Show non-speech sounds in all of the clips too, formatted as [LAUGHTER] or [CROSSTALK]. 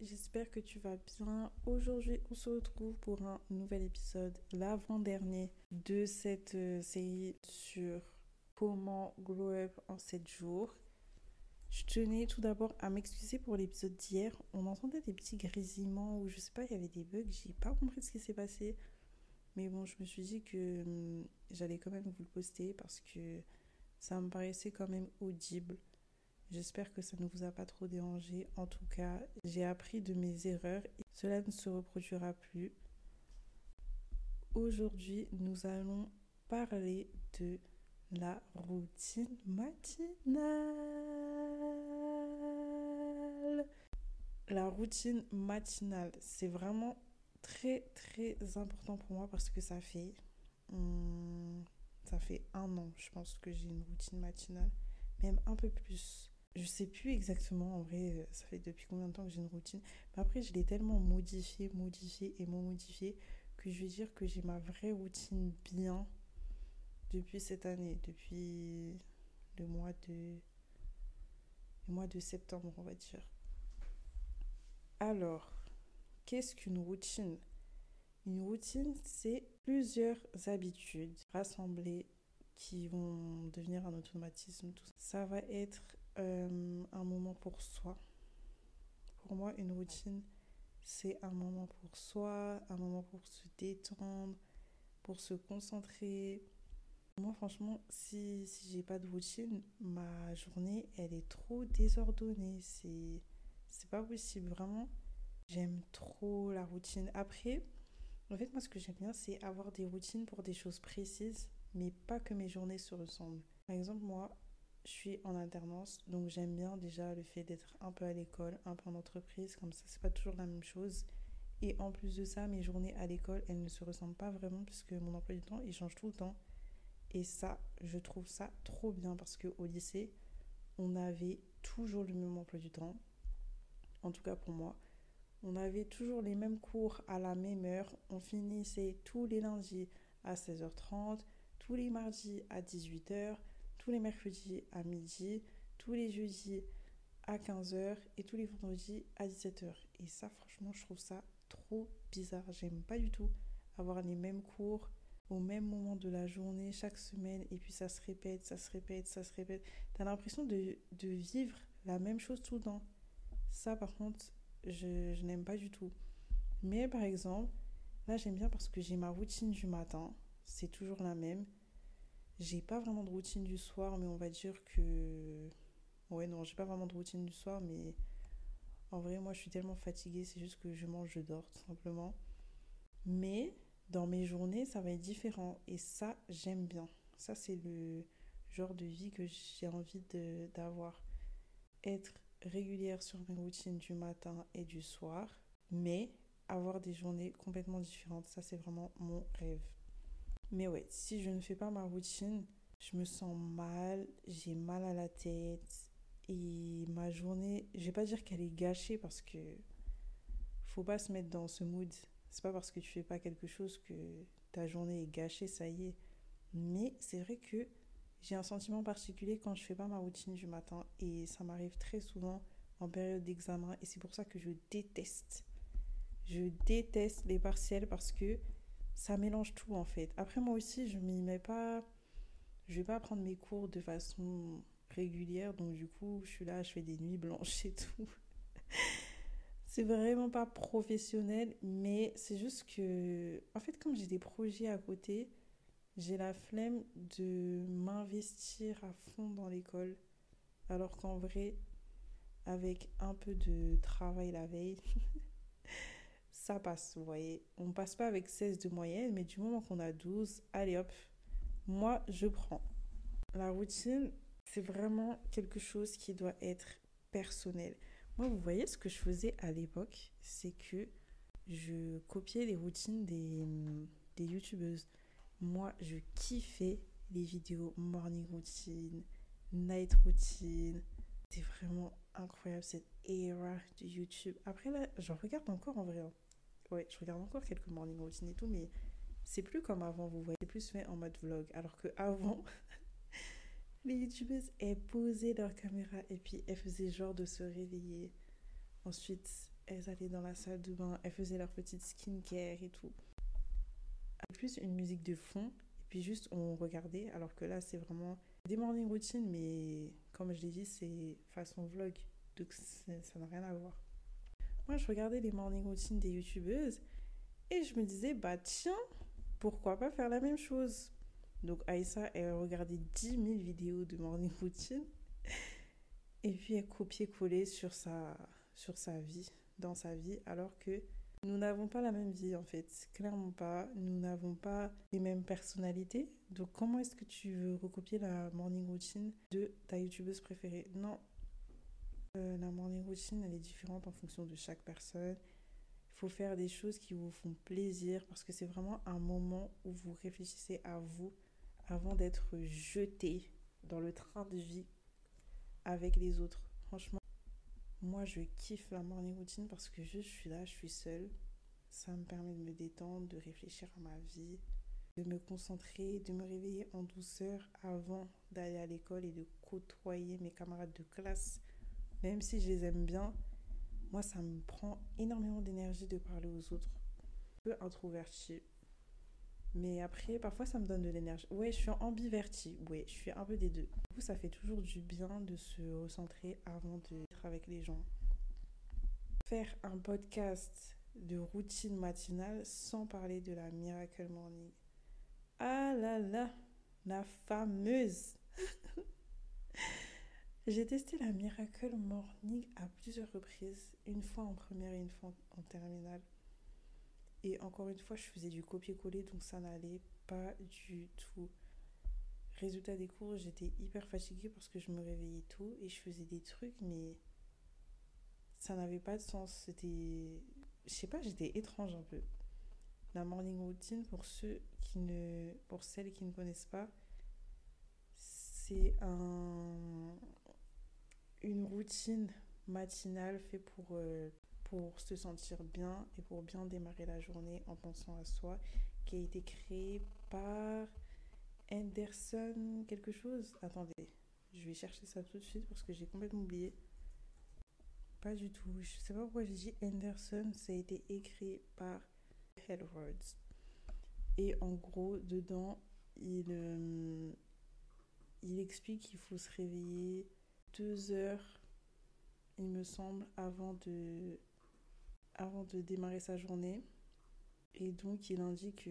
J'espère que tu vas bien. Aujourd'hui, on se retrouve pour un nouvel épisode, l'avant-dernier de cette euh, série sur comment glow up en 7 jours. Je tenais tout d'abord à m'excuser pour l'épisode d'hier. On entendait des petits grésillements ou je sais pas, il y avait des bugs. J'ai pas compris ce qui s'est passé. Mais bon, je me suis dit que hum, j'allais quand même vous le poster parce que ça me paraissait quand même audible. J'espère que ça ne vous a pas trop dérangé. En tout cas, j'ai appris de mes erreurs et cela ne se reproduira plus. Aujourd'hui, nous allons parler de la routine matinale. La routine matinale, c'est vraiment très très important pour moi parce que ça fait hum, ça fait un an, je pense que j'ai une routine matinale, même un peu plus. Je sais plus exactement, en vrai, euh, ça fait depuis combien de temps que j'ai une routine. Mais après, je l'ai tellement modifié, modifié et modifié que je vais dire que j'ai ma vraie routine bien depuis cette année, depuis le mois de, le mois de septembre, on va dire. Alors, qu'est-ce qu'une routine? Une routine, c'est plusieurs habitudes rassemblées qui vont devenir un automatisme. Ça va être euh, un moment pour soi. Pour moi, une routine, c'est un moment pour soi, un moment pour se détendre, pour se concentrer. Moi, franchement, si, si j'ai pas de routine, ma journée, elle est trop désordonnée. C'est, c'est pas possible, vraiment. J'aime trop la routine. Après, en fait, moi, ce que j'aime bien, c'est avoir des routines pour des choses précises, mais pas que mes journées se ressemblent. Par exemple, moi, je suis en alternance, donc j'aime bien déjà le fait d'être un peu à l'école, un peu en entreprise, comme ça, c'est pas toujours la même chose. Et en plus de ça, mes journées à l'école, elles ne se ressemblent pas vraiment puisque mon emploi du temps, il change tout le temps. Et ça, je trouve ça trop bien parce qu'au lycée, on avait toujours le même emploi du temps. En tout cas pour moi. On avait toujours les mêmes cours à la même heure. On finissait tous les lundis à 16h30, tous les mardis à 18h, tous les mercredis à midi, tous les jeudis à 15h et tous les vendredis à 17h. Et ça, franchement, je trouve ça trop bizarre. J'aime pas du tout avoir les mêmes cours au même moment de la journée chaque semaine et puis ça se répète, ça se répète, ça se répète. T'as l'impression de, de, vivre la même chose tout le temps. Ça, par contre, je, je n'aime pas du tout. Mais par exemple, là, j'aime bien parce que j'ai ma routine du matin. C'est toujours la même. J'ai pas vraiment de routine du soir, mais on va dire que. Ouais, non, j'ai pas vraiment de routine du soir, mais en vrai, moi, je suis tellement fatiguée, c'est juste que je mange, je dors, tout simplement. Mais dans mes journées, ça va être différent. Et ça, j'aime bien. Ça, c'est le genre de vie que j'ai envie d'avoir. Être régulière sur mes routines du matin et du soir, mais avoir des journées complètement différentes. Ça, c'est vraiment mon rêve. Mais ouais, si je ne fais pas ma routine, je me sens mal, j'ai mal à la tête et ma journée, je vais pas dire qu'elle est gâchée parce que faut pas se mettre dans ce mood. C'est pas parce que tu fais pas quelque chose que ta journée est gâchée, ça y est. Mais c'est vrai que j'ai un sentiment particulier quand je fais pas ma routine du matin et ça m'arrive très souvent en période d'examen et c'est pour ça que je déteste. Je déteste les partiels parce que ça mélange tout en fait. Après moi aussi, je m'y mets pas je vais pas prendre mes cours de façon régulière donc du coup, je suis là, je fais des nuits blanches et tout. [LAUGHS] c'est vraiment pas professionnel, mais c'est juste que en fait comme j'ai des projets à côté, j'ai la flemme de m'investir à fond dans l'école alors qu'en vrai avec un peu de travail la veille [LAUGHS] ça passe, vous voyez. On passe pas avec 16 de moyenne, mais du moment qu'on a 12, allez hop, moi je prends. La routine, c'est vraiment quelque chose qui doit être personnel. Moi, vous voyez ce que je faisais à l'époque, c'est que je copiais les routines des, des youtubeuses. Moi, je kiffais les vidéos morning routine, night routine. C'est vraiment incroyable cette era de YouTube. Après là, j'en regarde encore en vrai. Ouais, je regarde encore quelques morning routines et tout, mais c'est plus comme avant, vous voyez. C'est plus fait en mode vlog. Alors que avant, [LAUGHS] les youtubeuses, elles posaient leur caméra et puis elles faisaient genre de se réveiller. Ensuite, elles allaient dans la salle de bain, elles faisaient leur petite skincare et tout. Plus une musique de fond, et puis juste on regardait, alors que là c'est vraiment des morning routines, mais comme je l'ai dit, c'est façon vlog, donc ça n'a rien à voir. Moi je regardais les morning routines des youtubeuses et je me disais, bah tiens, pourquoi pas faire la même chose? Donc Aïssa, elle regardait 10 000 vidéos de morning routine [LAUGHS] et puis elle copiait-collait sur sa, sur sa vie, dans sa vie, alors que nous n'avons pas la même vie en fait, clairement pas. Nous n'avons pas les mêmes personnalités. Donc comment est-ce que tu veux recopier la morning routine de ta youtubeuse préférée? Non. La morning routine, elle est différente en fonction de chaque personne. Il faut faire des choses qui vous font plaisir parce que c'est vraiment un moment où vous réfléchissez à vous avant d'être jeté dans le train de vie avec les autres. Franchement, moi, je kiffe la morning routine parce que je suis là, je suis seule. Ça me permet de me détendre, de réfléchir à ma vie, de me concentrer, de me réveiller en douceur avant d'aller à l'école et de côtoyer mes camarades de classe. Même si je les aime bien, moi, ça me prend énormément d'énergie de parler aux autres. Un peu introverti. Mais après, parfois, ça me donne de l'énergie. Ouais, je suis ambiverti. Ouais, je suis un peu des deux. Du coup, ça fait toujours du bien de se recentrer avant d'être avec les gens. Faire un podcast de routine matinale sans parler de la Miracle Morning. Ah là là, la fameuse. J'ai testé la Miracle Morning à plusieurs reprises, une fois en première et une fois en terminale. Et encore une fois, je faisais du copier-coller, donc ça n'allait pas du tout. Résultat des cours, j'étais hyper fatiguée parce que je me réveillais tôt et je faisais des trucs, mais ça n'avait pas de sens. C'était. Je sais pas, j'étais étrange un peu. La morning routine, pour ceux qui ne. Pour celles qui ne connaissent pas, c'est un. Une routine matinale faite pour euh, pour se sentir bien et pour bien démarrer la journée en pensant à soi, qui a été créé par Anderson quelque chose. Attendez, je vais chercher ça tout de suite parce que j'ai complètement oublié. Pas du tout. Je sais pas pourquoi j'ai dit Anderson. Ça a été écrit par Edwards. Et en gros, dedans, il, euh, il explique qu'il faut se réveiller deux heures, il me semble, avant de avant de démarrer sa journée. Et donc, il indique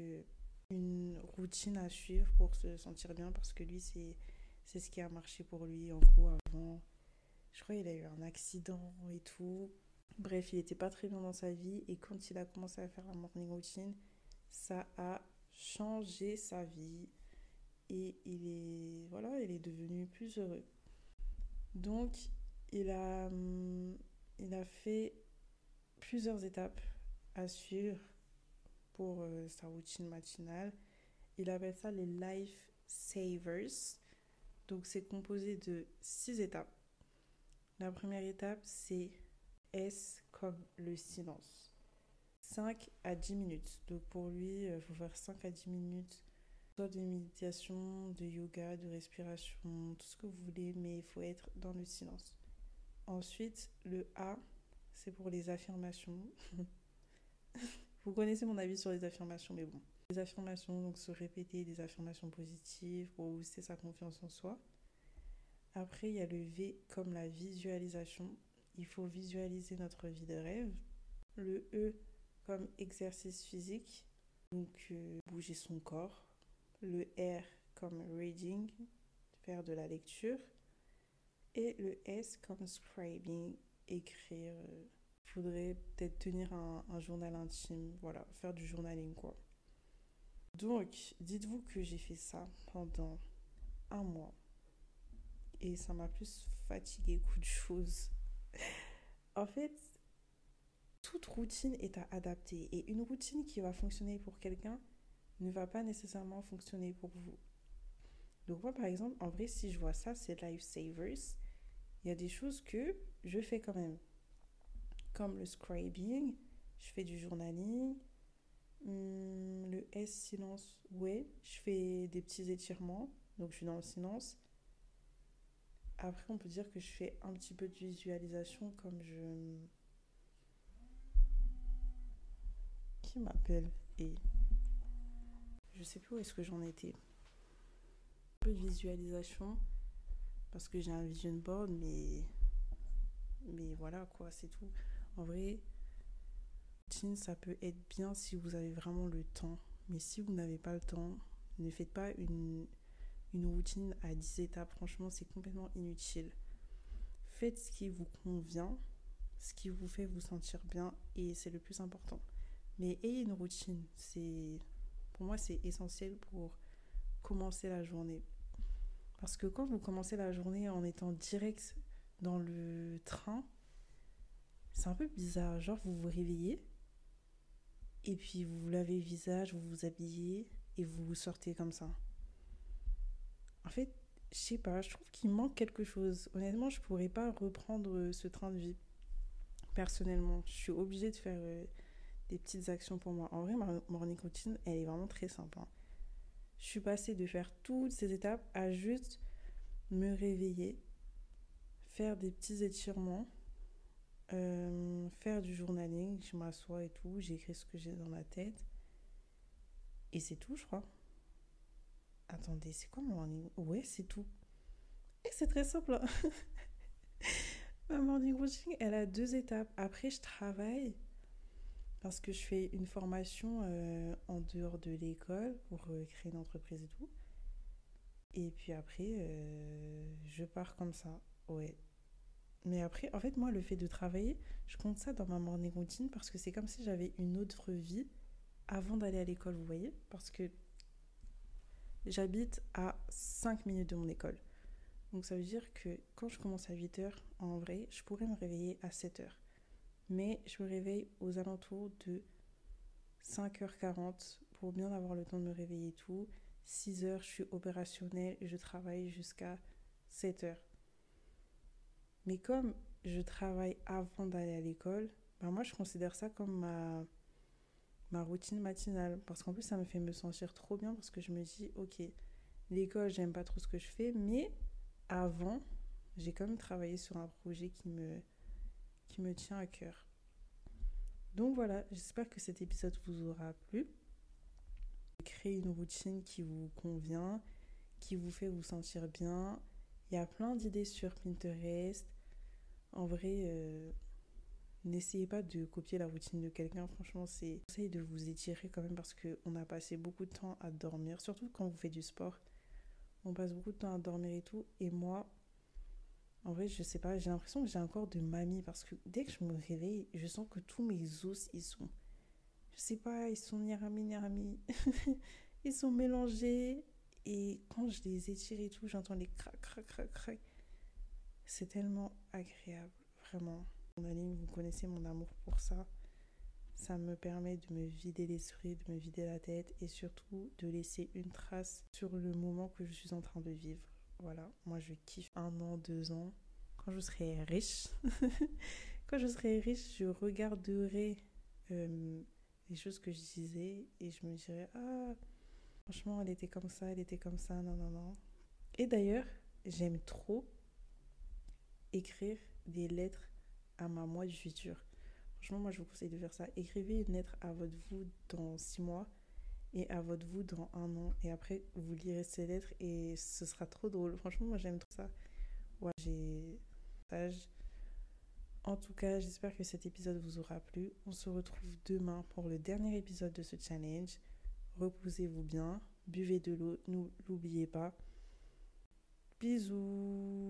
une routine à suivre pour se sentir bien parce que lui, c'est, c'est ce qui a marché pour lui. En gros, avant, je crois qu'il a eu un accident et tout. Bref, il n'était pas très bien dans sa vie et quand il a commencé à faire la morning routine, ça a changé sa vie et il est voilà, il est devenu plus heureux. Donc, il a hum, il a fait plusieurs étapes à suivre pour euh, sa routine matinale. Il appelle ça les Life Savers. Donc c'est composé de six étapes. La première étape, c'est S comme le silence. 5 à 10 minutes. Donc pour lui, il faut faire 5 à 10 minutes, soit de méditation, de yoga, de respiration, tout ce que vous voulez, mais il faut être dans le silence. Ensuite, le A, c'est pour les affirmations. [LAUGHS] Vous connaissez mon avis sur les affirmations, mais bon. Les affirmations, donc se répéter des affirmations positives pour booster sa confiance en soi. Après, il y a le V comme la visualisation. Il faut visualiser notre vie de rêve. Le E comme exercice physique, donc euh, bouger son corps. Le R comme reading, faire de la lecture. Et le S comme scribing, écrire. Il faudrait peut-être tenir un, journal intime, voilà, faire du journaling quoi. Donc, dites-vous que j'ai fait ça pendant un mois et ça m'a plus fatigué qu'autre chose. en fait, toute routine est à adapter et une routine qui va fonctionner pour quelqu'un ne va pas nécessairement fonctionner pour vous. Donc moi, par exemple, en vrai, si je vois ça, c'est Lifesavers. Il y a des choses que je fais quand même. Comme le scribing, je fais du journaling. Hmm, le S silence, ouais, je fais des petits étirements. Donc je suis dans le silence. Après, on peut dire que je fais un petit peu de visualisation comme je... Qui m'appelle Et je sais plus où est-ce que j'en étais. Un peu de visualisation parce que j'ai un vision board, mais mais voilà quoi, c'est tout. En vrai, ça peut être bien si vous avez vraiment le temps. Mais si vous n'avez pas le temps, ne faites pas une, une routine à 10 étapes. Franchement, c'est complètement inutile. Faites ce qui vous convient, ce qui vous fait vous sentir bien et c'est le plus important. Mais ayez une routine. C'est pour moi c'est essentiel pour commencer la journée. Parce que quand vous commencez la journée en étant direct dans le train, c'est un peu bizarre. Genre vous vous réveillez et puis vous vous lavez le visage, vous vous habillez et vous vous sortez comme ça. En fait, je sais pas, je trouve qu'il manque quelque chose. Honnêtement, je pourrais pas reprendre ce train de vie. Personnellement, je suis obligée de faire euh, des petites actions pour moi. En vrai, ma morning routine, elle est vraiment très simple. Hein. Je suis passée de faire toutes ces étapes à juste me réveiller, faire des petits étirements, euh, faire du journaling, je m'assois et tout, j'écris ce que j'ai dans la tête. Et c'est tout, je crois. Attendez, c'est quoi mon morning? Ouais, c'est tout. Et c'est très simple. Hein. [LAUGHS] Ma morning routine, elle a deux étapes. Après, je travaille parce que je fais une formation euh, en dehors de l'école pour euh, créer une entreprise et tout. Et puis après, je pars comme ça. Ouais, mais après, en fait, moi, le fait de travailler, je compte ça dans ma morning routine parce que c'est comme si j'avais une autre vie avant d'aller à l'école, vous voyez? Parce que j'habite à 5 minutes de mon école. Donc ça veut dire que quand je commence à 8 heures, en vrai, je pourrais me réveiller à 7 heures. Mais je me réveille aux alentours de 5h40 pour bien avoir le temps de me réveiller et tout. 6 heures, je suis opérationnelle et je travaille jusqu'à 7 heures. Mais comme je travaille avant d'aller à l'école, ben moi je considère ça comme ma, ma routine matinale. Parce qu'en plus ça me fait me sentir trop bien parce que je me dis, ok, l'école j'aime pas trop ce que je fais, mais avant j'ai quand même travaillé sur un projet qui me, qui me tient à cœur. Donc voilà, j'espère que cet épisode vous aura plu. Créer une routine qui vous convient, qui vous fait vous sentir bien. Il y a plein d'idées sur Pinterest. En vrai, euh, n'essayez pas de copier la routine de quelqu'un. Franchement, c'est essayez de vous étirer quand même parce qu'on a passé beaucoup de temps à dormir, surtout quand vous faites du sport. On passe beaucoup de temps à dormir et tout. Et moi, en vrai, je sais pas, j'ai l'impression que j'ai un corps de mamie parce que dès que je me réveille, je sens que tous mes os, ils sont. Je sais pas, ils sont ni ramis ni ramis. [LAUGHS] ils sont mélangés. Et quand je les étire et tout, j'entends les crac, crac, crac, crac. C'est tellement agréable, vraiment. Mon ligne, vous connaissez mon amour pour ça. Ça me permet de me vider l'esprit, de me vider la tête et surtout de laisser une trace sur le moment que je suis en train de vivre. Voilà, moi je kiffe un an, deux ans. Quand je serai riche, [LAUGHS] quand je serai riche, je regarderai euh, les choses que je disais et je me dirais ah franchement elle était comme ça, elle était comme ça, non non non. Et d'ailleurs j'aime trop écrire des lettres à ma moi du futur. Franchement, moi, je vous conseille de faire ça. Écrivez une lettre à votre vous dans six mois et à votre vous dans un an. Et après, vous lirez ces lettres et ce sera trop drôle. Franchement, moi, j'aime trop ça. Ouais, j'ai... En tout cas, j'espère que cet épisode vous aura plu. On se retrouve demain pour le dernier épisode de ce challenge. Reposez-vous bien, buvez de l'eau, n'oubliez pas. Bisous